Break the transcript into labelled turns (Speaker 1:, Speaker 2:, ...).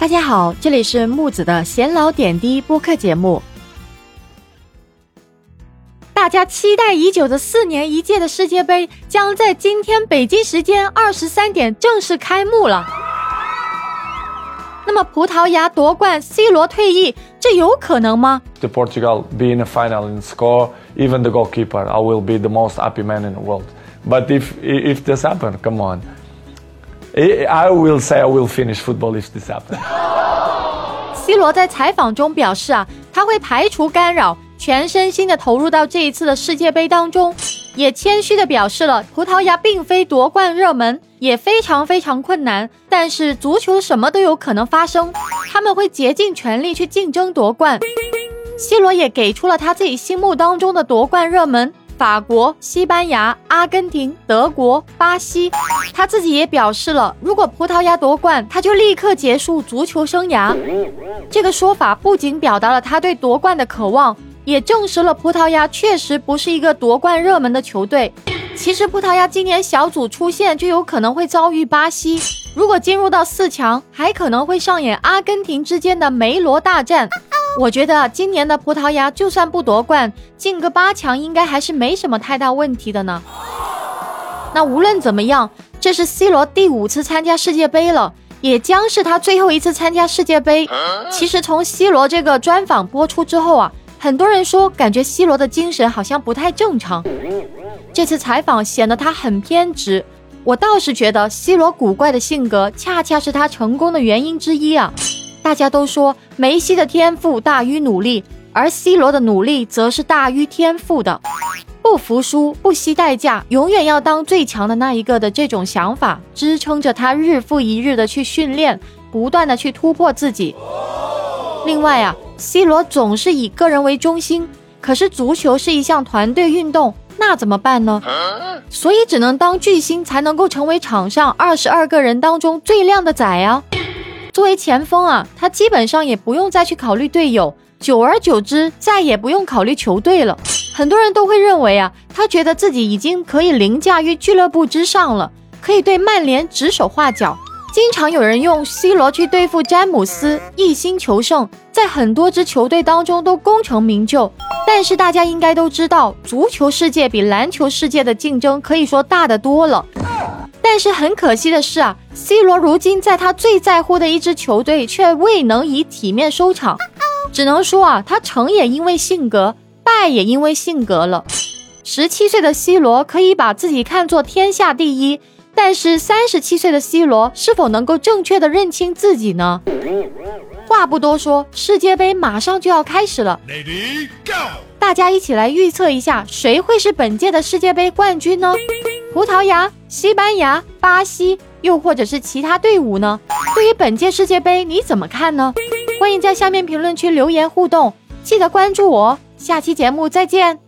Speaker 1: 大家好，这里是木子的闲聊点滴播客节目。大家期待已久的四年一届的世界杯将在今天北京时间二十三点正式开幕了。那么葡萄牙夺冠，C 罗退役，这有可能吗
Speaker 2: ？The Portugal be in a final and score even the goalkeeper, I will be the most happy man in the world. But if if this happen, come on. I will say I will finish football if this happens.
Speaker 1: C 罗在采访中表示啊，他会排除干扰，全身心的投入到这一次的世界杯当中，也谦虚的表示了葡萄牙并非夺冠热门，也非常非常困难，但是足球什么都有可能发生，他们会竭尽全力去竞争夺冠。C 罗也给出了他自己心目当中的夺冠热门。法国、西班牙、阿根廷、德国、巴西，他自己也表示了，如果葡萄牙夺冠，他就立刻结束足球生涯。这个说法不仅表达了他对夺冠的渴望，也证实了葡萄牙确实不是一个夺冠热门的球队。其实，葡萄牙今年小组出线就有可能会遭遇巴西，如果进入到四强，还可能会上演阿根廷之间的梅罗大战。我觉得今年的葡萄牙就算不夺冠，进个八强应该还是没什么太大问题的呢。那无论怎么样，这是 C 罗第五次参加世界杯了，也将是他最后一次参加世界杯。其实从 C 罗这个专访播出之后啊，很多人说感觉 C 罗的精神好像不太正常。这次采访显得他很偏执，我倒是觉得 C 罗古怪的性格恰恰是他成功的原因之一啊。大家都说梅西的天赋大于努力，而 C 罗的努力则是大于天赋的。不服输、不惜代价、永远要当最强的那一个的这种想法，支撑着他日复一日的去训练，不断的去突破自己。另外啊，C 罗总是以个人为中心，可是足球是一项团队运动，那怎么办呢？所以只能当巨星，才能够成为场上二十二个人当中最靓的仔啊。作为前锋啊，他基本上也不用再去考虑队友，久而久之，再也不用考虑球队了。很多人都会认为啊，他觉得自己已经可以凌驾于俱乐部之上了，可以对曼联指手画脚。经常有人用 C 罗去对付詹姆斯，一心求胜，在很多支球队当中都功成名就。但是大家应该都知道，足球世界比篮球世界的竞争可以说大得多了。但是很可惜的是啊，C 罗如今在他最在乎的一支球队却未能以体面收场，只能说啊，他成也因为性格，败也因为性格了。十七岁的 C 罗可以把自己看作天下第一，但是三十七岁的 C 罗是否能够正确的认清自己呢？话不多说，世界杯马上就要开始了，大家一起来预测一下，谁会是本届的世界杯冠军呢？葡萄牙、西班牙、巴西，又或者是其他队伍呢？对于本届世界杯你怎么看呢？欢迎在下面评论区留言互动，记得关注我，下期节目再见。